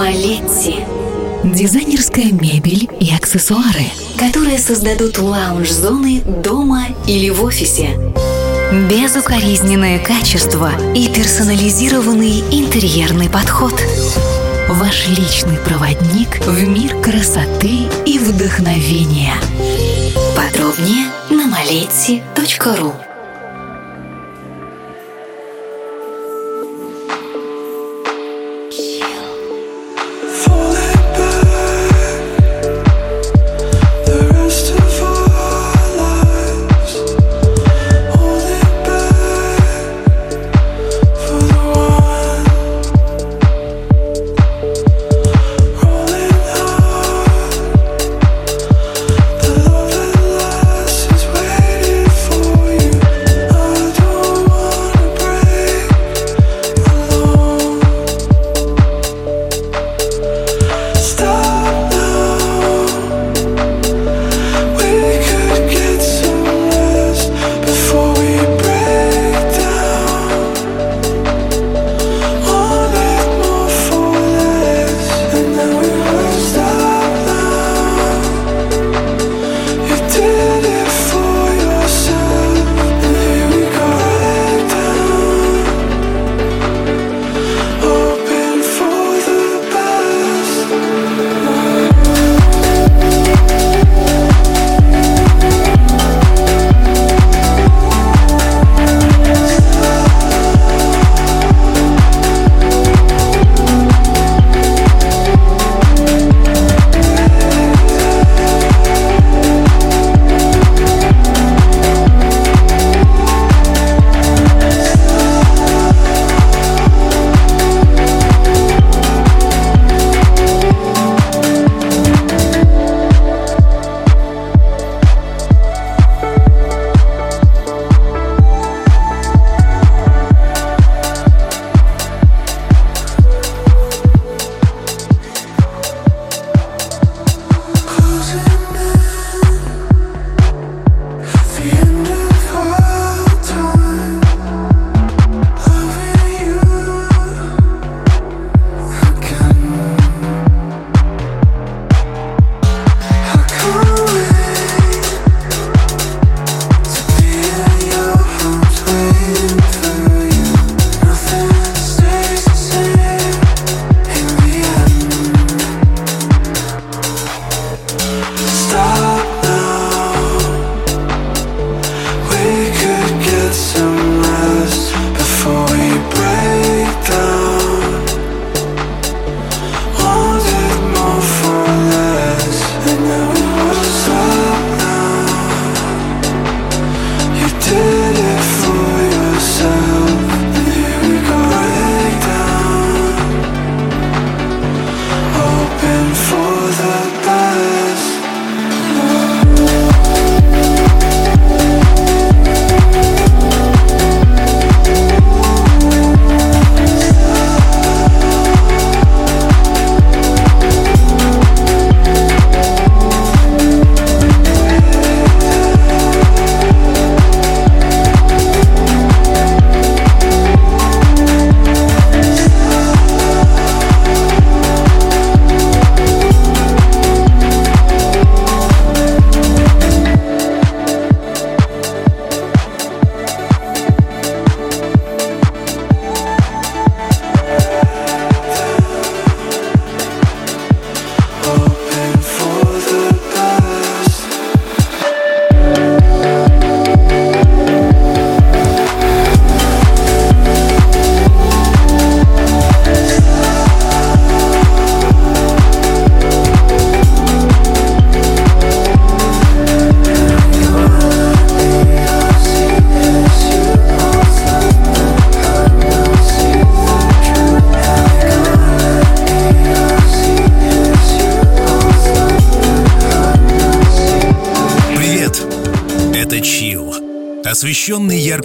Малетти. Дизайнерская мебель и аксессуары, которые создадут лаунж-зоны дома или в офисе. Безукоризненное качество и персонализированный интерьерный подход. Ваш личный проводник в мир красоты и вдохновения. Подробнее на maleti.ru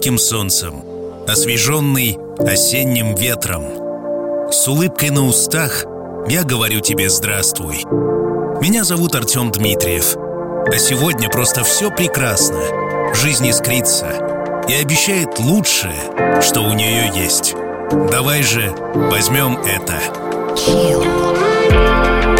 ярким солнцем, освеженный осенним ветром. С улыбкой на устах я говорю тебе здравствуй. Меня зовут Артем Дмитриев, а сегодня просто все прекрасно. Жизнь искрится и обещает лучшее, что у нее есть. Давай же возьмем это. Chill.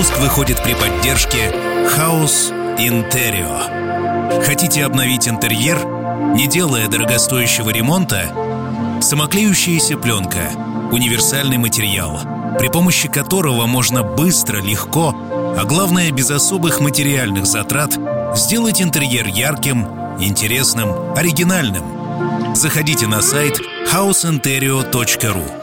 Выпуск выходит при поддержке House Interior. Хотите обновить интерьер, не делая дорогостоящего ремонта? Самоклеющаяся пленка – универсальный материал, при помощи которого можно быстро, легко, а главное без особых материальных затрат, сделать интерьер ярким, интересным, оригинальным. Заходите на сайт houseinterio.ru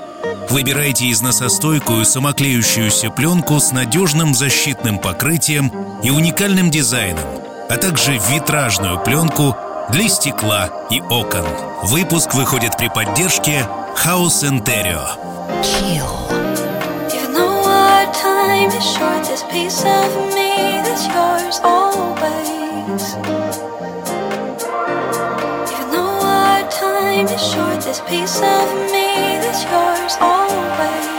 Выбирайте износостойкую самоклеющуюся пленку с надежным защитным покрытием и уникальным дизайном, а также витражную пленку для стекла и окон. Выпуск выходит при поддержке House Interior. Time is short, this piece of me that's yours always. 不悔。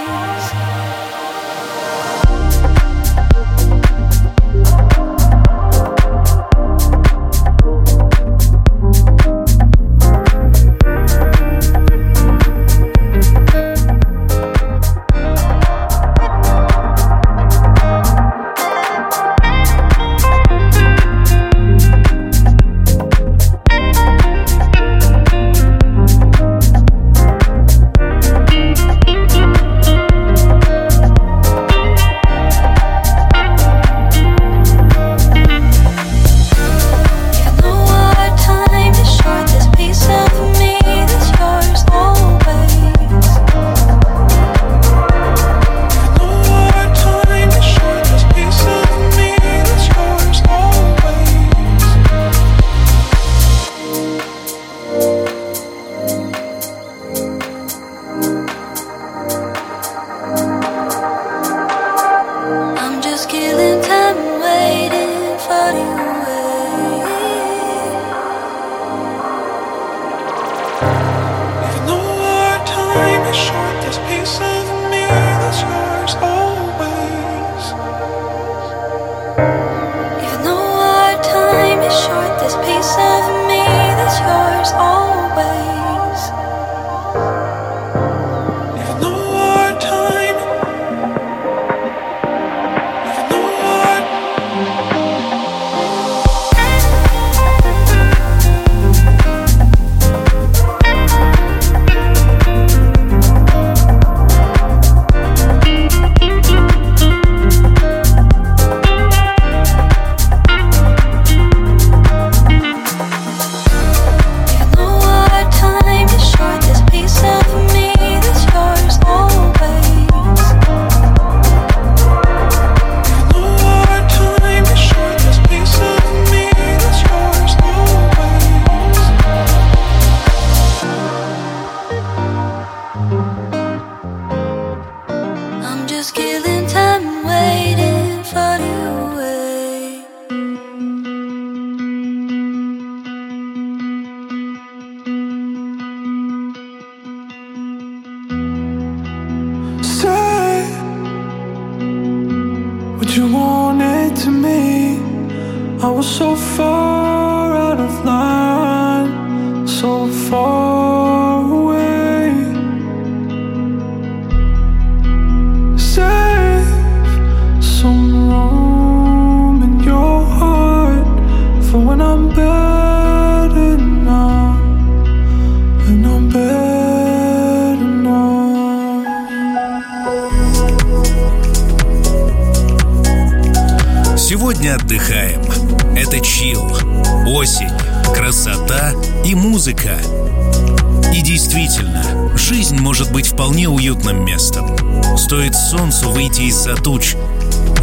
Действительно, жизнь может быть вполне уютным местом. Стоит солнцу выйти из-за туч,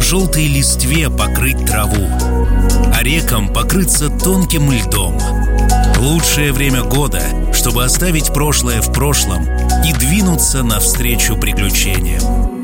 желтой листве покрыть траву, а рекам покрыться тонким льдом. Лучшее время года, чтобы оставить прошлое в прошлом и двинуться навстречу приключениям.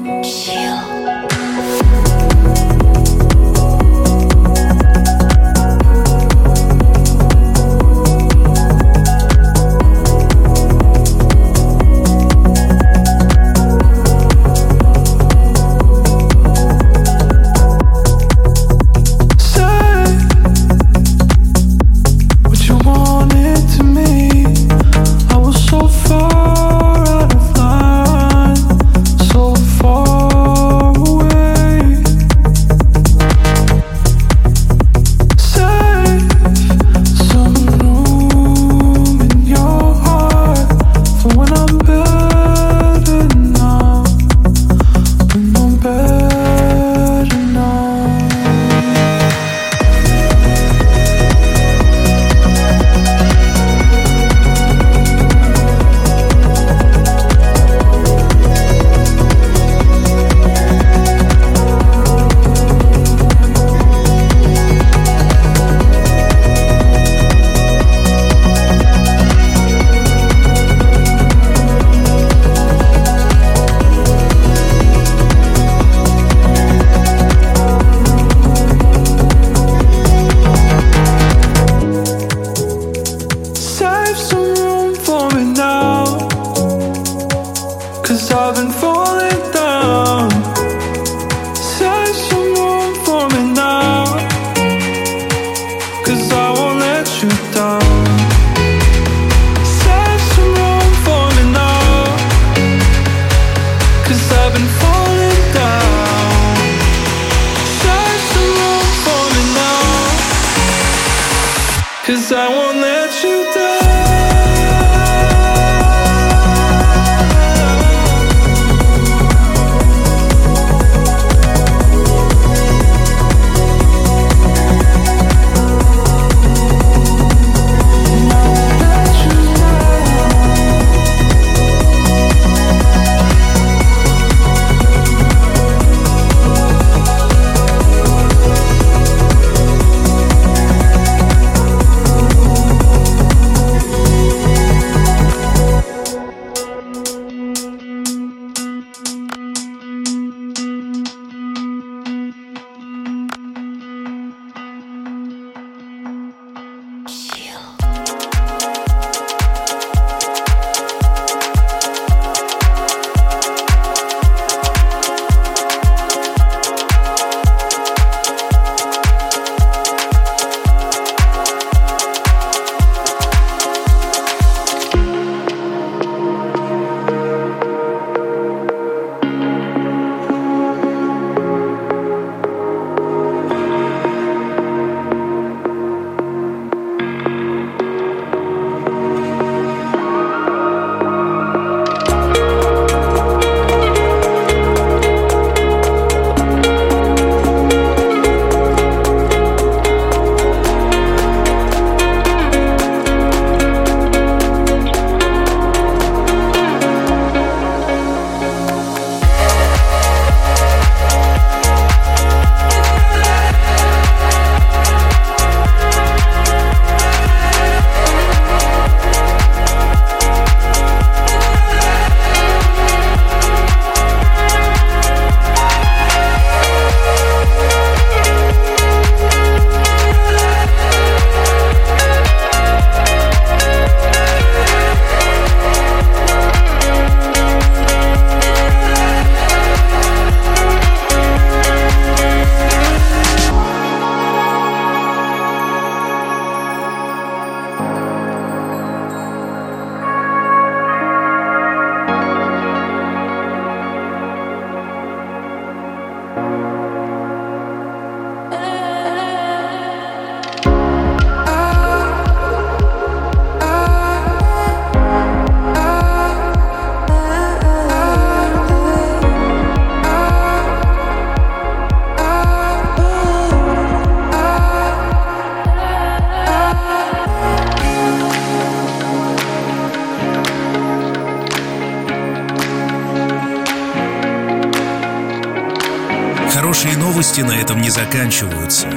Новости на этом не заканчиваются.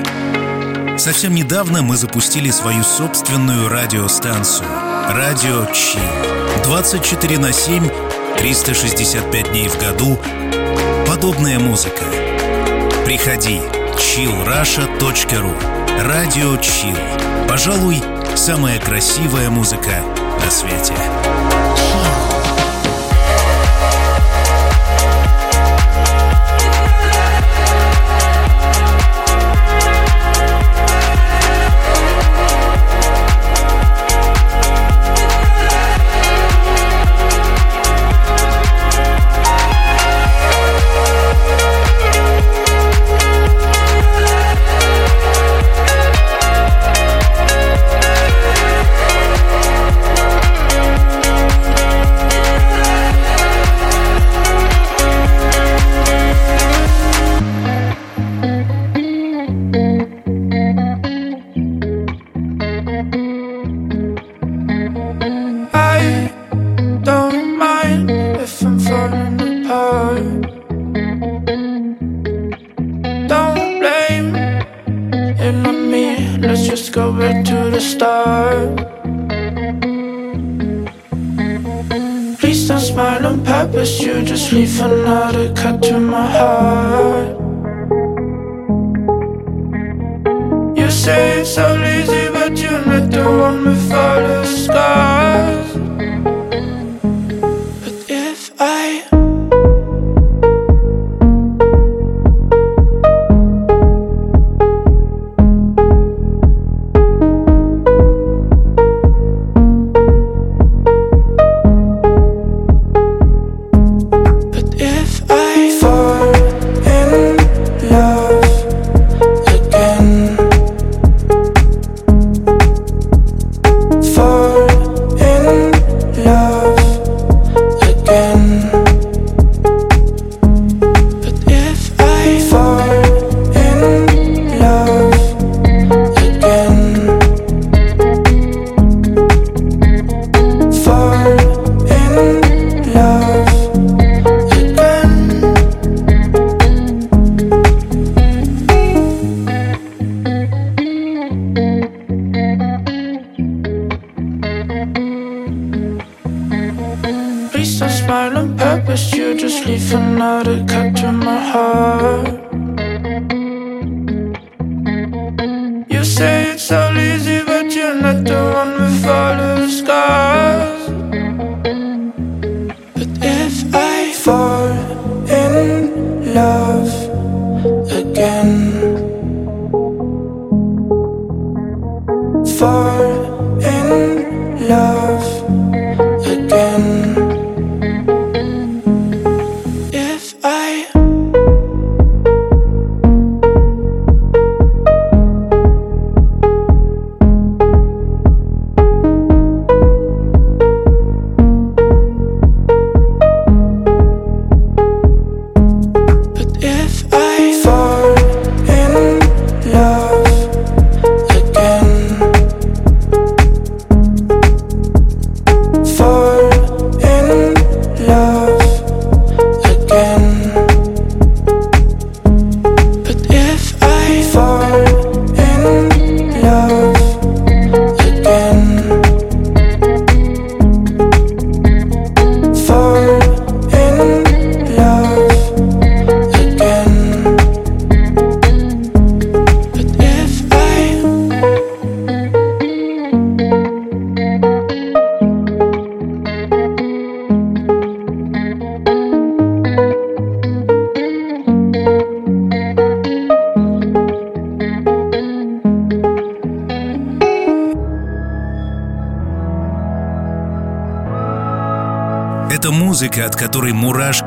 Совсем недавно мы запустили свою собственную радиостанцию «Радио Чил». 24 на 7, 365 дней в году. Подобная музыка. Приходи. chillrusha.ru Радио Чил. Пожалуй, самая красивая музыка на свете.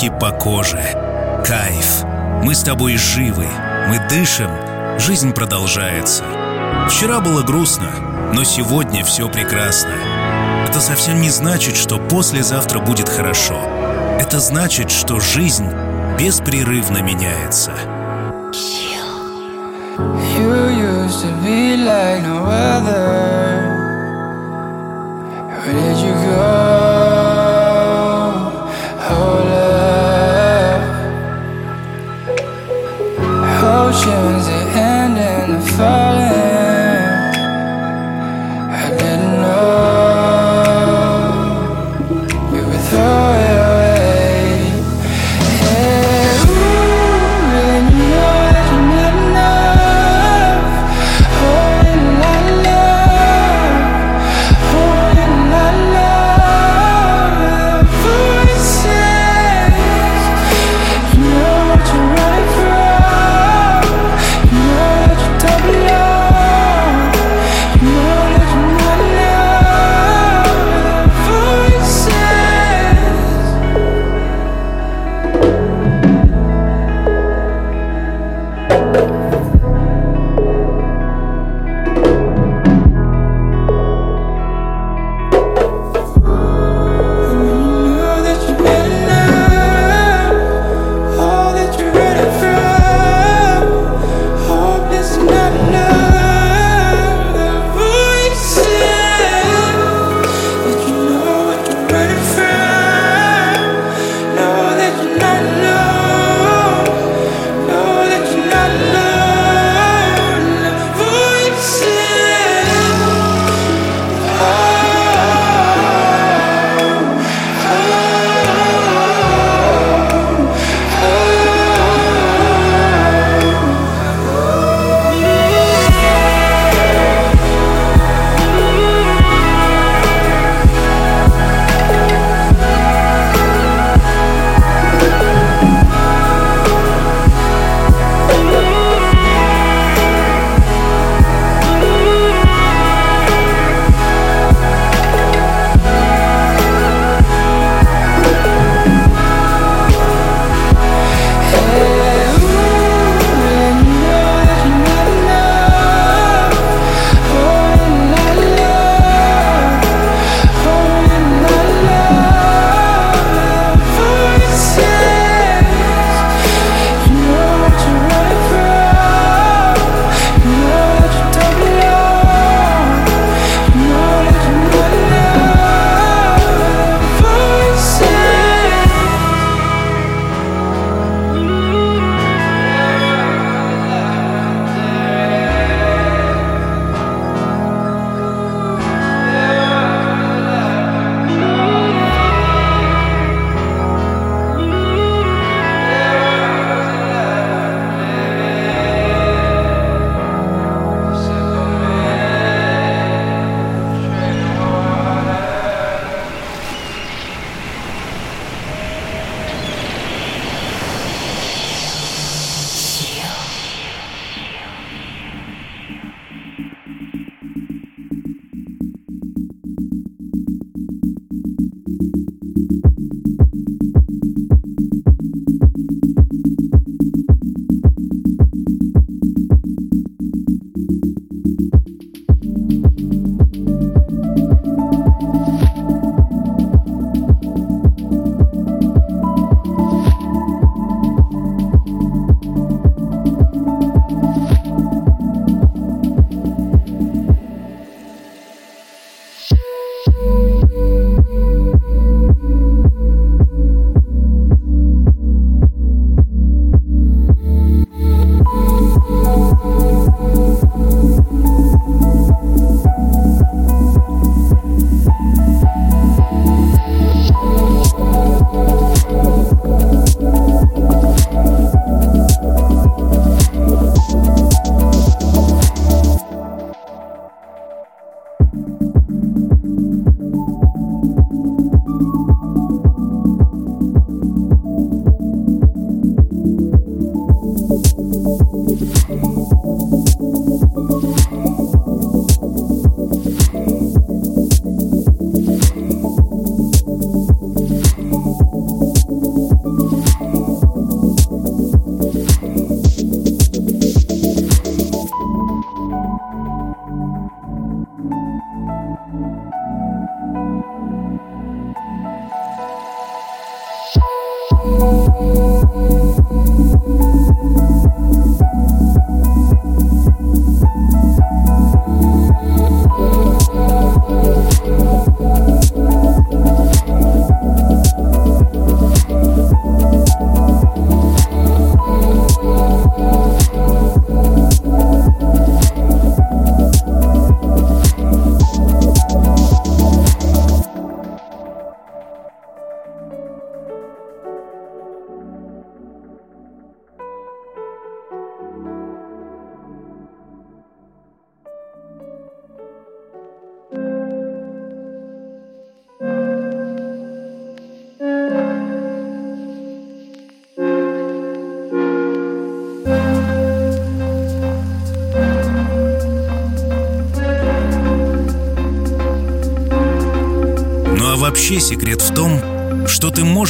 Мурашки по коже. Кайф. Мы с тобой живы. Мы дышим. Жизнь продолжается. Вчера было грустно, но сегодня все прекрасно. Это совсем не значит, что послезавтра будет хорошо. Это значит, что жизнь беспрерывно меняется. You used to be like no other. tunes, it end in the fire.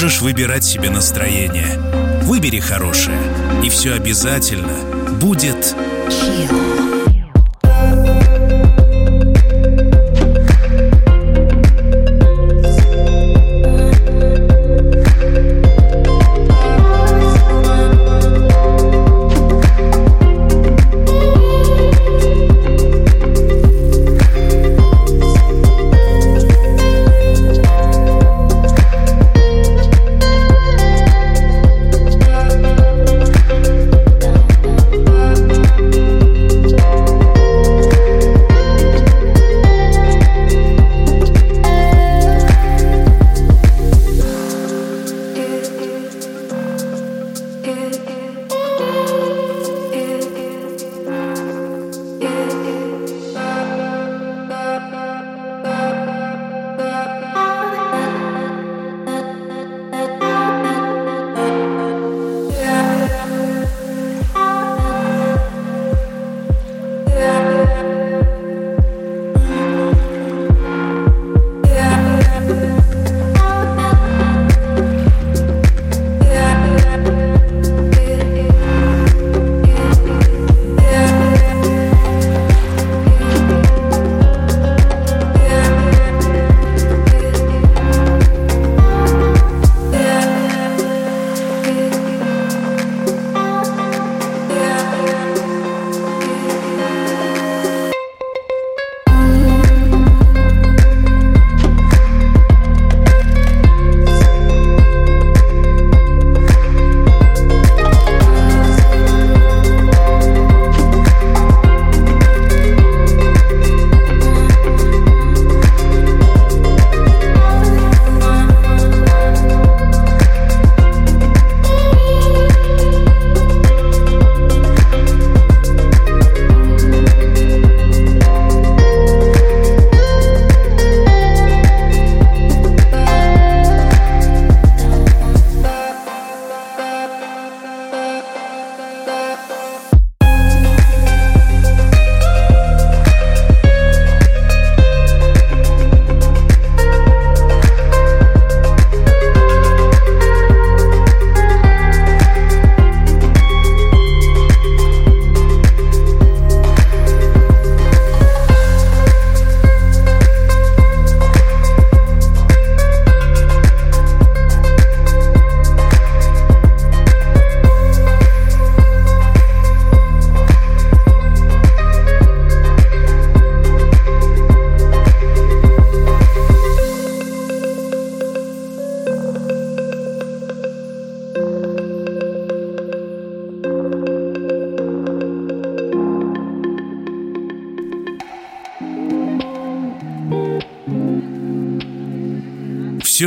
Можешь выбирать себе настроение. Выбери хорошее, и все обязательно будет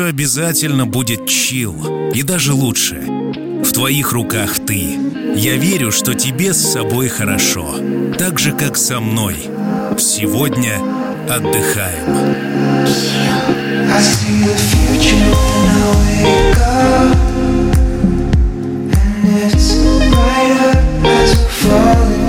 все обязательно будет чил, и даже лучше. В твоих руках ты. Я верю, что тебе с собой хорошо, так же, как со мной. Сегодня отдыхаем. Falling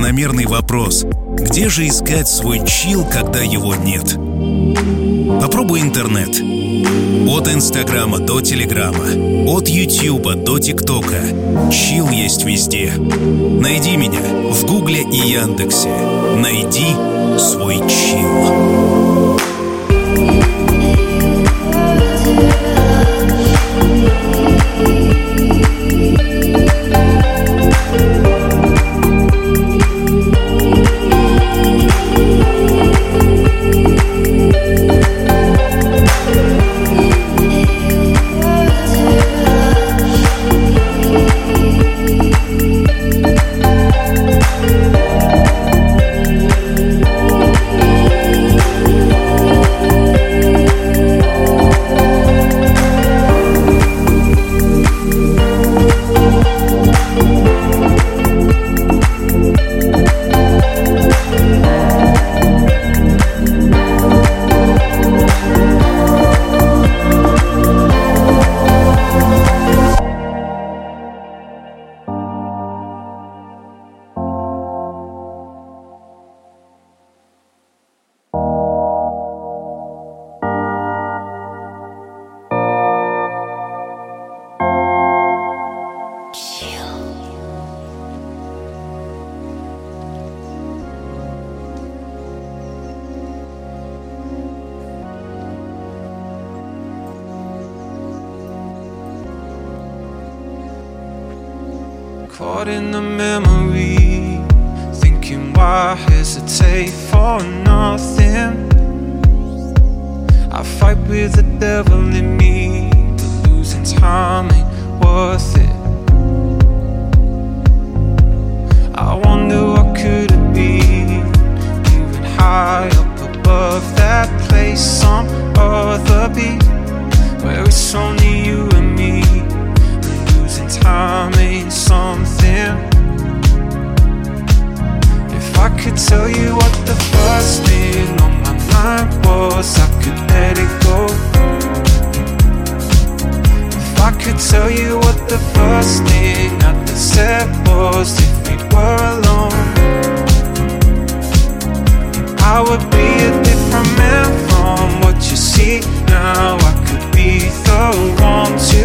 закономерный вопрос. Где же искать свой чил, когда его нет? Попробуй интернет. От Инстаграма до Телеграма, от Ютьюба до ТикТока. Чил есть везде. Найди меня в Гугле и Яндексе. Найди свой чил. Fight with the devil in me, but losing time ain't worth it. I wonder what could it be, moving high up above that place, some other beat, where it's only you and me. And losing time ain't something. If I could tell you what the first thing on was, I could let it go. If I could tell you what the first thing I said was, if we were alone, I would be a different man from what you see now. I could be the one to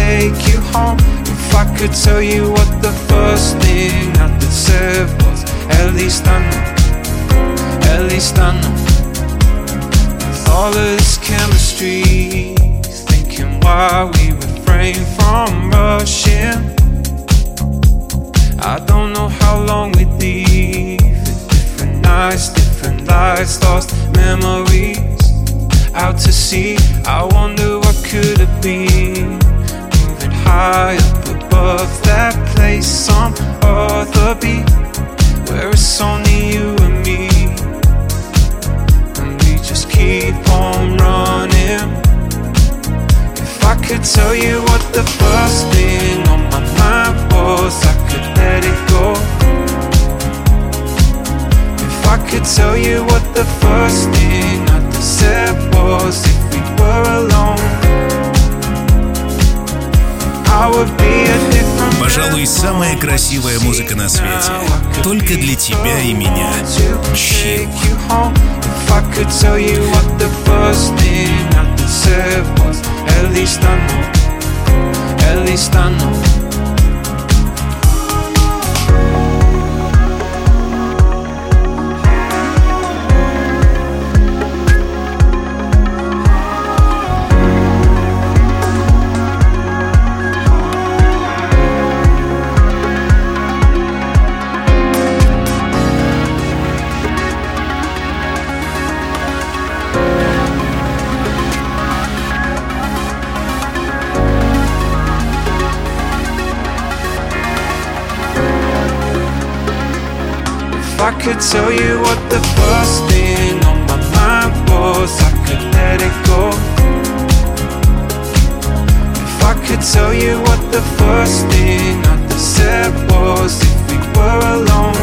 take you home. If I could tell you what the first thing I said was, at least I know, at least I know. All of this chemistry, thinking why we refrain from rushing. I don't know how long we leave it. Different nights, different lives, lost memories. Out to sea, I wonder what could have been. Moving high up above that place, some other beat, where it's only you and me. And we just keep could tell you what the first thing on my mind was, I could let it go. If I could tell you what the first thing I said was, if we were alone, I would be a different Пожалуй, самая красивая музыка на свете. Только для тебя и меня. Chill. If I could tell you what the first thing είμαστε μαζί, αλλά το μέτρο είναι could tell you what the first thing on my mind was, I could let it go. If I could tell you what the first thing I said was, if we were alone,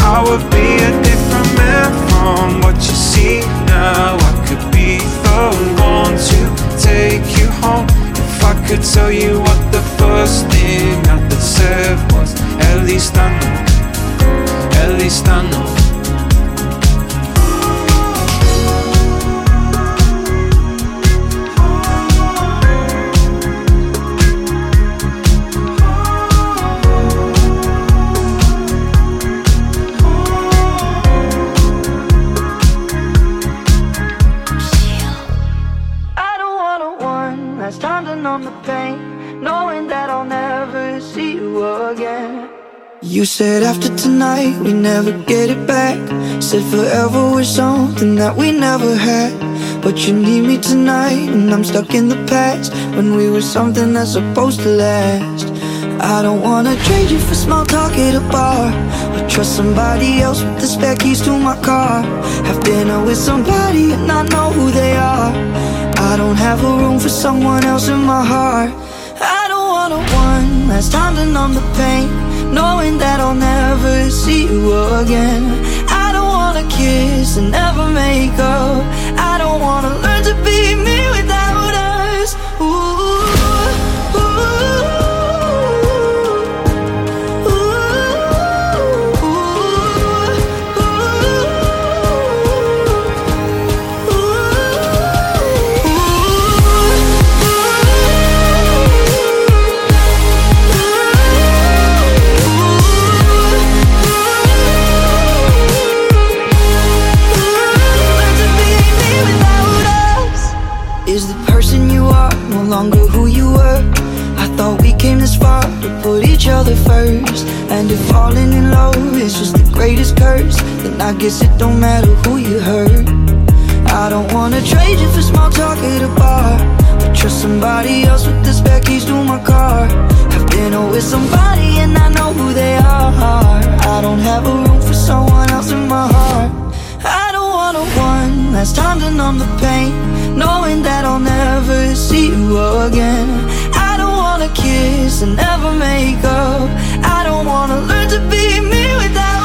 I would be a different man from what you see now. I could be the one to take you home. If I could tell you what the first thing I said was, el distano, el distano. You said after tonight we never get it back. Said forever was something that we never had. But you need me tonight, and I'm stuck in the past when we were something that's supposed to last. I don't wanna trade you for small talk at a bar. Or trust somebody else with the spare keys to my car. Have dinner with somebody and not know who they are. I don't have a room for someone else in my heart. I don't wanna one last time to numb the pain. Knowing that I'll never see you again. I don't wanna kiss and never make up. Longer who you were? I thought we came this far to put each other first. And if falling in love is just the greatest curse, then I guess it don't matter who you hurt. I don't wanna trade you for small talk at a bar. Or trust somebody else with the spare keys to my car. I've dinner with somebody and I know who they are. I don't have a room for someone else in my heart. I don't wanna one last time to numb the pain, knowing that I'll never see you again. I don't wanna kiss and never make up. I don't wanna learn to be me without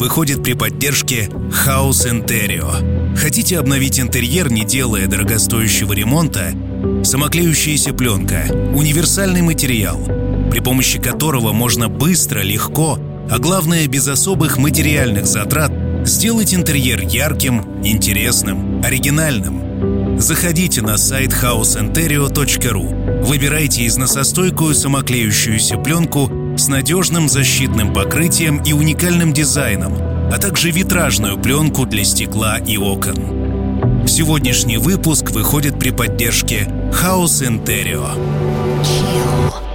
выходит при поддержке House Interior. Хотите обновить интерьер, не делая дорогостоящего ремонта? Самоклеющаяся пленка – универсальный материал, при помощи которого можно быстро, легко, а главное без особых материальных затрат сделать интерьер ярким, интересным, оригинальным. Заходите на сайт houseinterio.ru, выбирайте износостойкую самоклеющуюся пленку с надежным защитным покрытием и уникальным дизайном, а также витражную пленку для стекла и окон. Сегодняшний выпуск выходит при поддержке House Interior. Chill.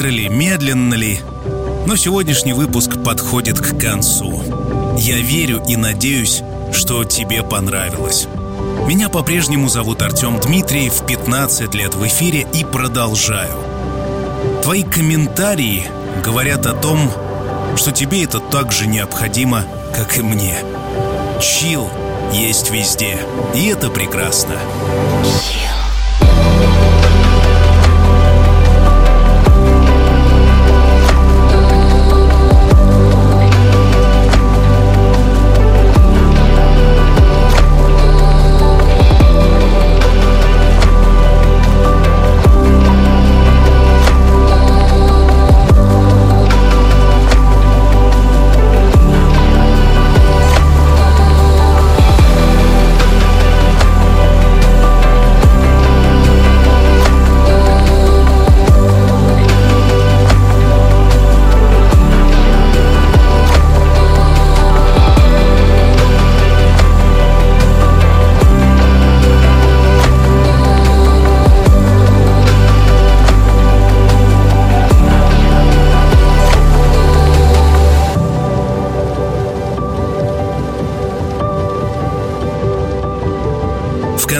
Быстро ли, медленно ли, но сегодняшний выпуск подходит к концу. Я верю и надеюсь, что тебе понравилось. Меня по-прежнему зовут Артем Дмитриев, 15 лет в эфире и продолжаю. Твои комментарии говорят о том, что тебе это так же необходимо, как и мне. Чил есть везде, и это прекрасно. В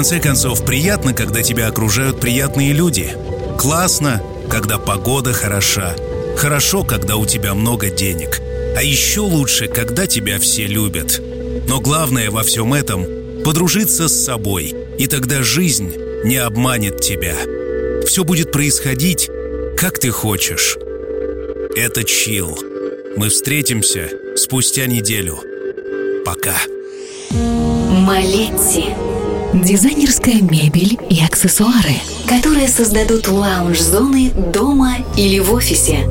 конце концов, приятно, когда тебя окружают приятные люди. Классно, когда погода хороша. Хорошо, когда у тебя много денег. А еще лучше, когда тебя все любят. Но главное во всем этом – подружиться с собой. И тогда жизнь не обманет тебя. Все будет происходить, как ты хочешь. Это чил. Мы встретимся спустя неделю. Пока. Малетти. Дизайнерская мебель и аксессуары, которые создадут лаунж-зоны дома или в офисе.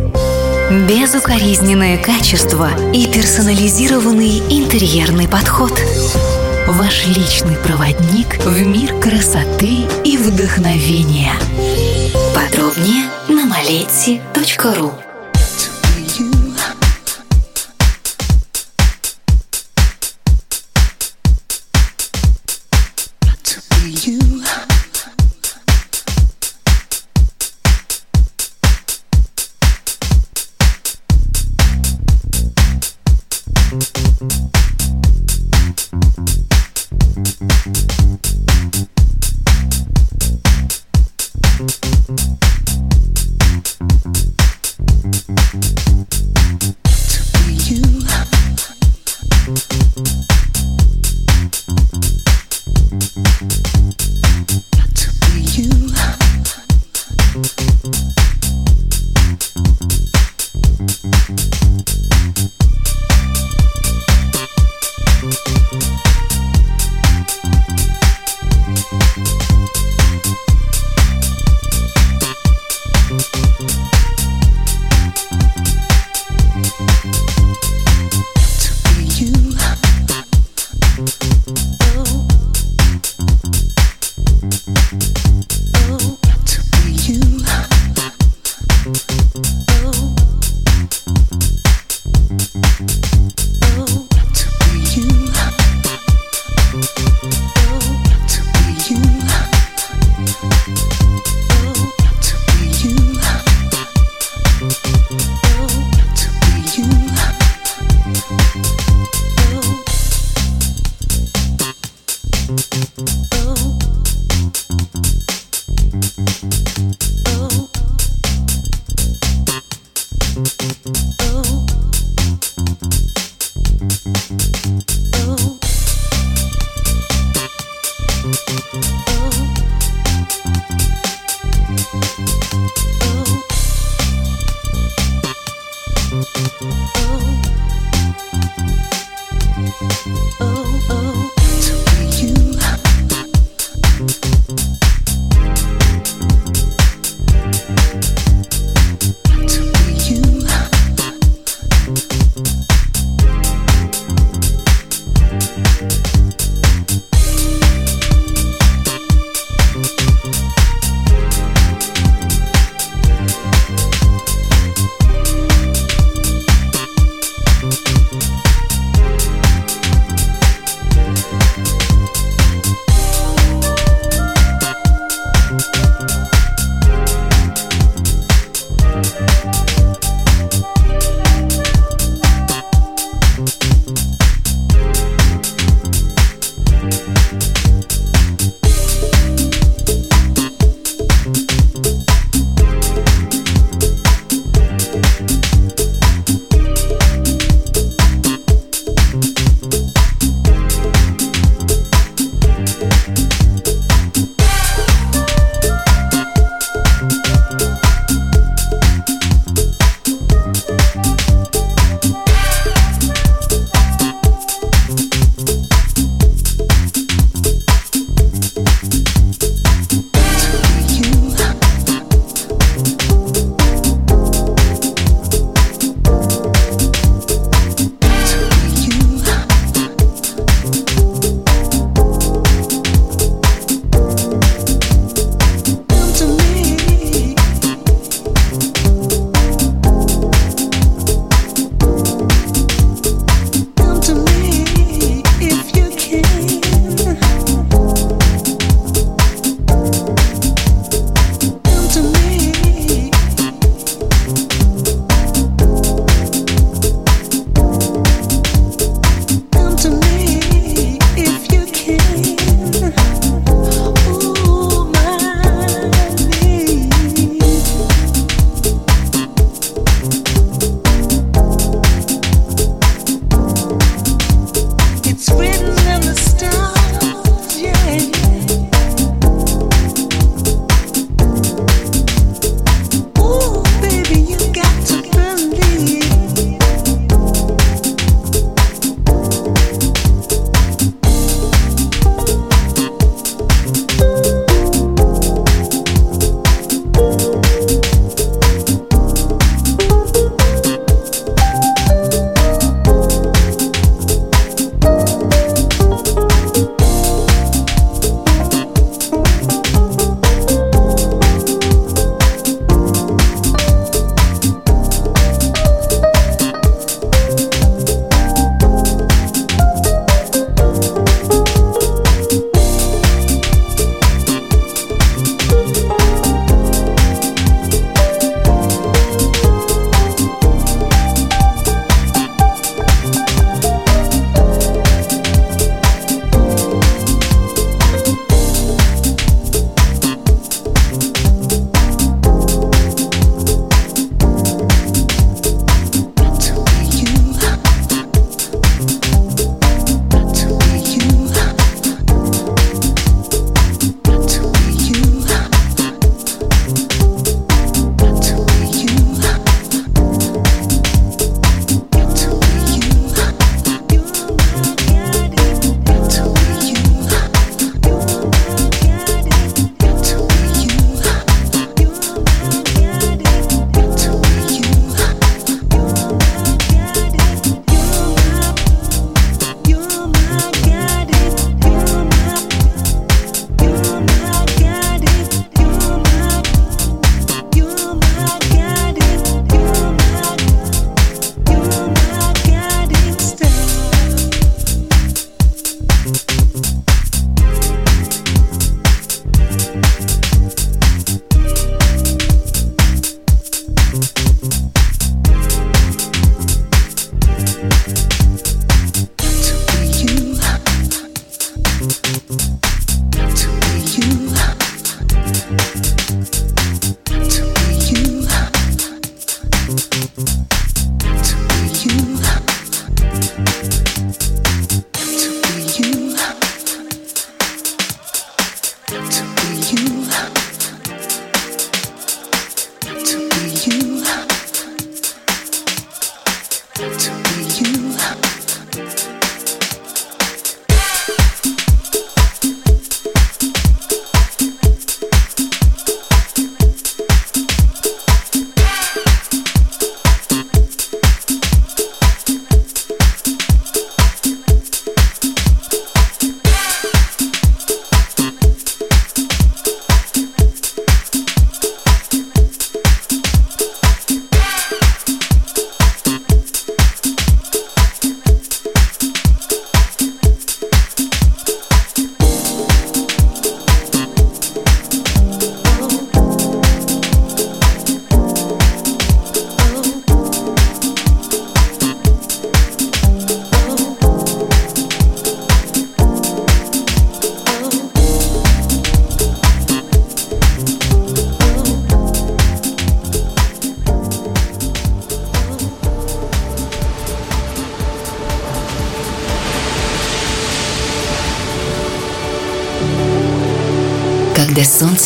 Безукоризненное качество и персонализированный интерьерный подход. Ваш личный проводник в мир красоты и вдохновения. Подробнее на maleti.ru